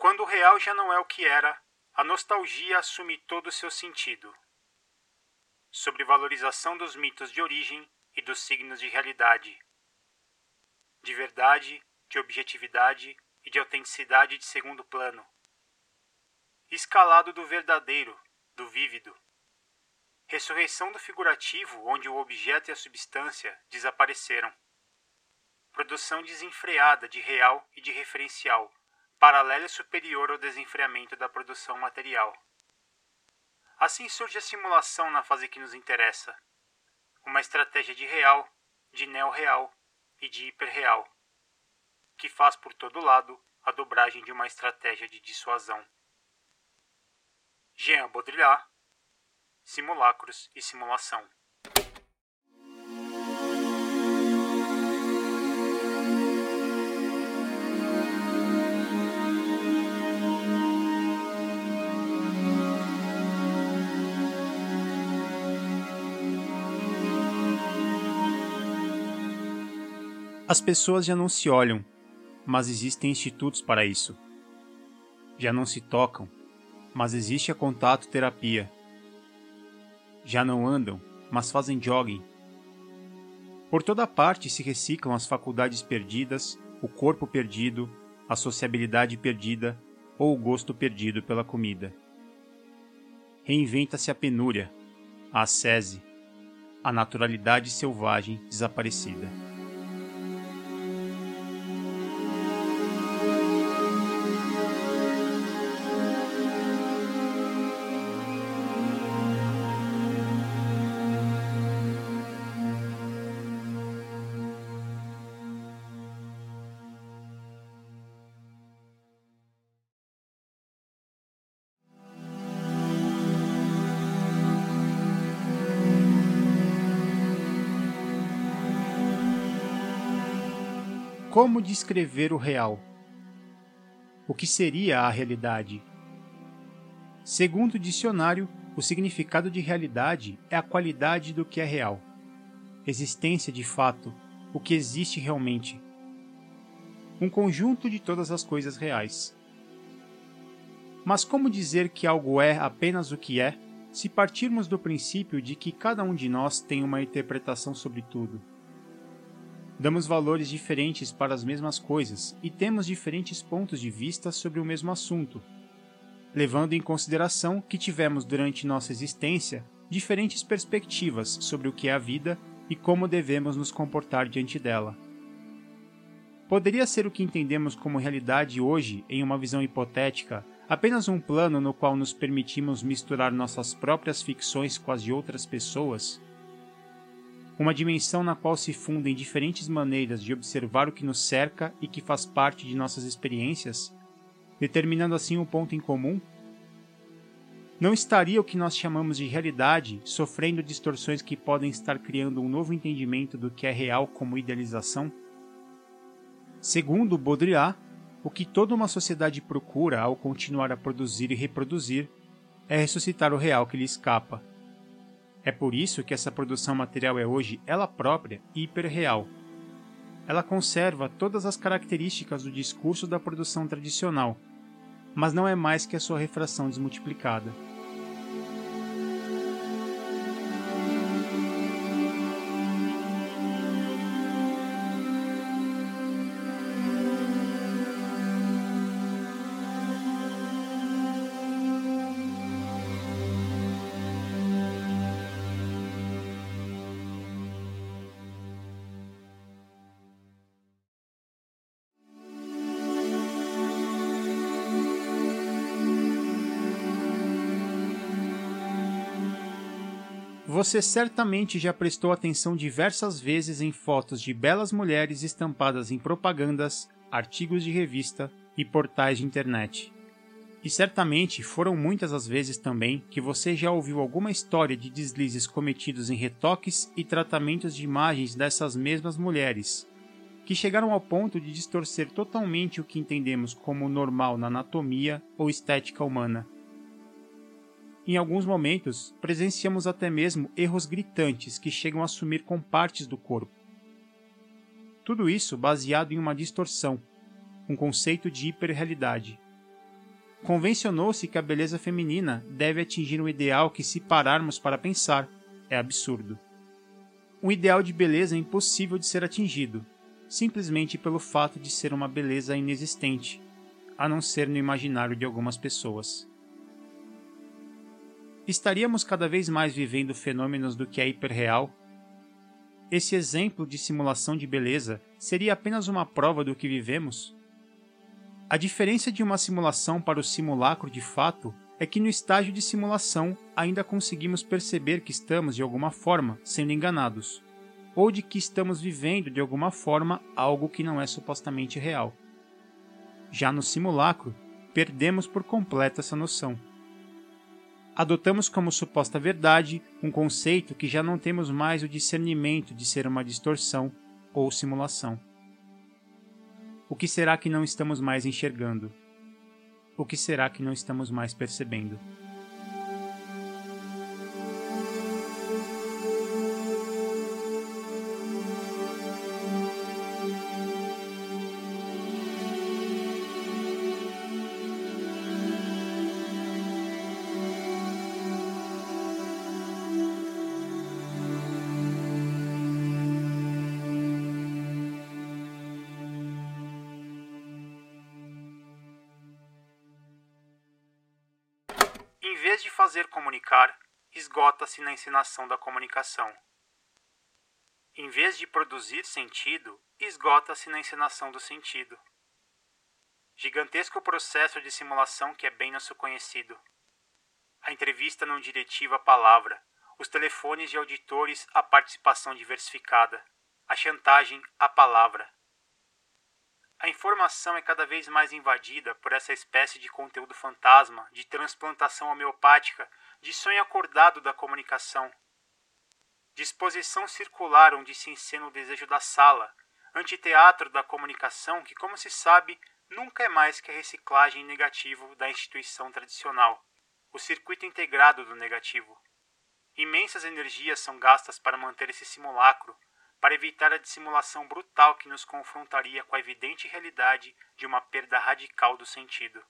Quando o real já não é o que era, a nostalgia assume todo o seu sentido. Sobre valorização dos mitos de origem e dos signos de realidade, de verdade, de objetividade e de autenticidade de segundo plano. Escalado do verdadeiro, do vívido. Ressurreição do figurativo, onde o objeto e a substância desapareceram. Produção desenfreada de real e de referencial, paralela e superior ao desenfreamento da produção material. Assim surge a simulação na fase que nos interessa. Uma estratégia de real, de neo-real e de hiperreal, que faz por todo lado a dobragem de uma estratégia de dissuasão. Jean Baudrillard, Simulacros e Simulação. As pessoas já não se olham, mas existem institutos para isso. Já não se tocam, mas existe a contato terapia. Já não andam, mas fazem jogging. Por toda parte se reciclam as faculdades perdidas, o corpo perdido, a sociabilidade perdida ou o gosto perdido pela comida. Reinventa-se a penúria, a ascese, a naturalidade selvagem desaparecida. Como descrever o real? O que seria a realidade? Segundo o dicionário, o significado de realidade é a qualidade do que é real. Existência de fato, o que existe realmente. Um conjunto de todas as coisas reais. Mas como dizer que algo é apenas o que é, se partirmos do princípio de que cada um de nós tem uma interpretação sobre tudo? Damos valores diferentes para as mesmas coisas e temos diferentes pontos de vista sobre o mesmo assunto, levando em consideração que tivemos durante nossa existência diferentes perspectivas sobre o que é a vida e como devemos nos comportar diante dela. Poderia ser o que entendemos como realidade hoje, em uma visão hipotética, apenas um plano no qual nos permitimos misturar nossas próprias ficções com as de outras pessoas? Uma dimensão na qual se fundem diferentes maneiras de observar o que nos cerca e que faz parte de nossas experiências, determinando assim um ponto em comum? Não estaria o que nós chamamos de realidade sofrendo distorções que podem estar criando um novo entendimento do que é real como idealização? Segundo Baudrillard, o que toda uma sociedade procura ao continuar a produzir e reproduzir é ressuscitar o real que lhe escapa é por isso que essa produção material é hoje ela própria hiperreal. Ela conserva todas as características do discurso da produção tradicional, mas não é mais que a sua refração desmultiplicada. Você certamente já prestou atenção diversas vezes em fotos de belas mulheres estampadas em propagandas, artigos de revista e portais de internet. E certamente foram muitas as vezes também que você já ouviu alguma história de deslizes cometidos em retoques e tratamentos de imagens dessas mesmas mulheres, que chegaram ao ponto de distorcer totalmente o que entendemos como normal na anatomia ou estética humana. Em alguns momentos, presenciamos até mesmo erros gritantes que chegam a sumir com partes do corpo. Tudo isso baseado em uma distorção, um conceito de hiperrealidade. convencionou-se que a beleza feminina deve atingir um ideal que, se pararmos para pensar, é absurdo. Um ideal de beleza é impossível de ser atingido, simplesmente pelo fato de ser uma beleza inexistente, a não ser no imaginário de algumas pessoas. Estaríamos cada vez mais vivendo fenômenos do que é hiperreal? Esse exemplo de simulação de beleza seria apenas uma prova do que vivemos? A diferença de uma simulação para o simulacro de fato é que no estágio de simulação ainda conseguimos perceber que estamos, de alguma forma, sendo enganados, ou de que estamos vivendo, de alguma forma, algo que não é supostamente real. Já no simulacro, perdemos por completo essa noção. Adotamos como suposta verdade um conceito que já não temos mais o discernimento de ser uma distorção ou simulação. O que será que não estamos mais enxergando? O que será que não estamos mais percebendo? Vez de fazer comunicar, esgota-se na encenação da comunicação. Em vez de produzir sentido, esgota-se na encenação do sentido. Gigantesco processo de simulação que é bem nosso conhecido. A entrevista não diretiva à palavra, os telefones de auditores à participação diversificada, a chantagem à palavra, a informação é cada vez mais invadida por essa espécie de conteúdo fantasma, de transplantação homeopática, de sonho acordado da comunicação. Disposição circular onde se encena o desejo da sala, antiteatro da comunicação que, como se sabe, nunca é mais que a reciclagem negativo da instituição tradicional, o circuito integrado do negativo. Imensas energias são gastas para manter esse simulacro, para evitar a dissimulação brutal que nos confrontaria com a evidente realidade de uma perda radical do sentido.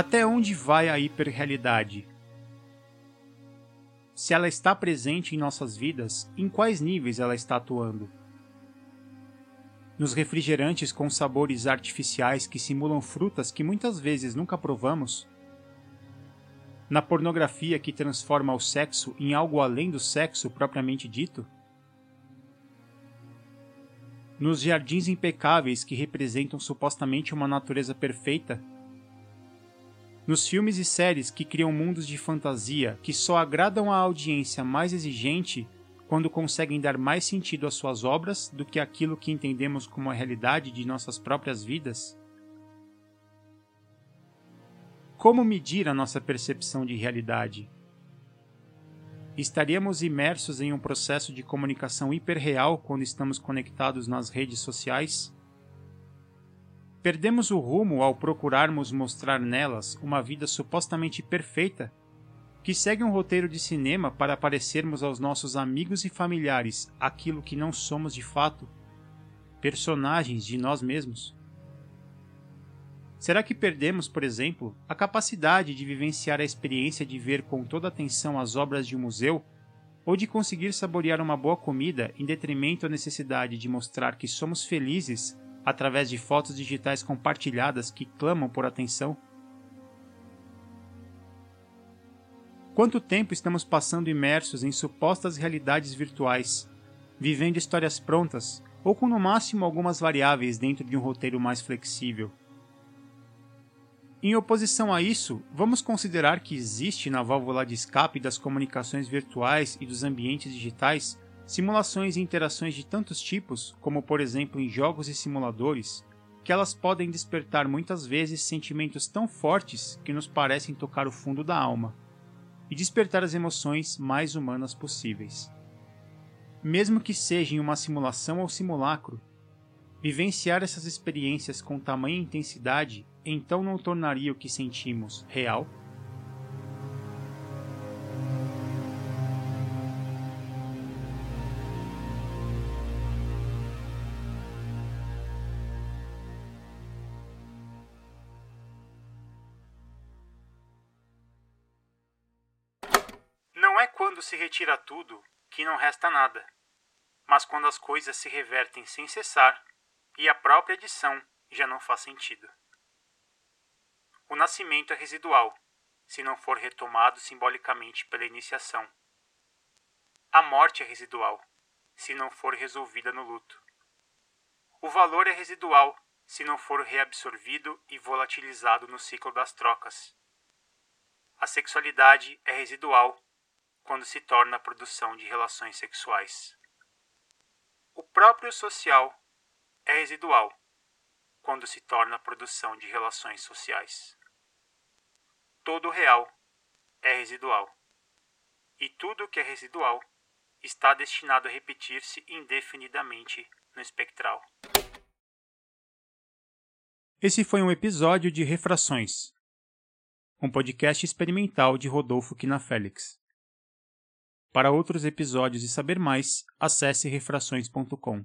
Até onde vai a hiperrealidade? Se ela está presente em nossas vidas, em quais níveis ela está atuando? Nos refrigerantes com sabores artificiais que simulam frutas que muitas vezes nunca provamos? Na pornografia que transforma o sexo em algo além do sexo propriamente dito? Nos jardins impecáveis que representam supostamente uma natureza perfeita nos filmes e séries que criam mundos de fantasia que só agradam a audiência mais exigente quando conseguem dar mais sentido às suas obras do que aquilo que entendemos como a realidade de nossas próprias vidas? Como medir a nossa percepção de realidade? Estaríamos imersos em um processo de comunicação hiperreal quando estamos conectados nas redes sociais? Perdemos o rumo ao procurarmos mostrar nelas uma vida supostamente perfeita, que segue um roteiro de cinema para parecermos aos nossos amigos e familiares aquilo que não somos de fato, personagens de nós mesmos. Será que perdemos, por exemplo, a capacidade de vivenciar a experiência de ver com toda atenção as obras de um museu ou de conseguir saborear uma boa comida em detrimento à necessidade de mostrar que somos felizes através de fotos digitais compartilhadas que clamam por atenção? Quanto tempo estamos passando imersos em supostas realidades virtuais, vivendo histórias prontas ou com no máximo algumas variáveis dentro de um roteiro mais flexível? Em oposição a isso, vamos considerar que existe na válvula de escape das comunicações virtuais e dos ambientes digitais simulações e interações de tantos tipos, como por exemplo em jogos e simuladores, que elas podem despertar muitas vezes sentimentos tão fortes que nos parecem tocar o fundo da alma e despertar as emoções mais humanas possíveis. Mesmo que seja em uma simulação ou simulacro, vivenciar essas experiências com tamanha intensidade então não tornaria o que sentimos real? Retira tudo que não resta nada, mas quando as coisas se revertem sem cessar e a própria adição já não faz sentido. O nascimento é residual, se não for retomado simbolicamente pela iniciação. A morte é residual, se não for resolvida no luto. O valor é residual, se não for reabsorvido e volatilizado no ciclo das trocas. A sexualidade é residual quando se torna a produção de relações sexuais. O próprio social é residual quando se torna a produção de relações sociais todo real é residual. E tudo que é residual está destinado a repetir-se indefinidamente no espectral. Esse foi um episódio de Refrações, um podcast experimental de Rodolfo Quinafélix. Para outros episódios e saber mais, acesse refrações.com.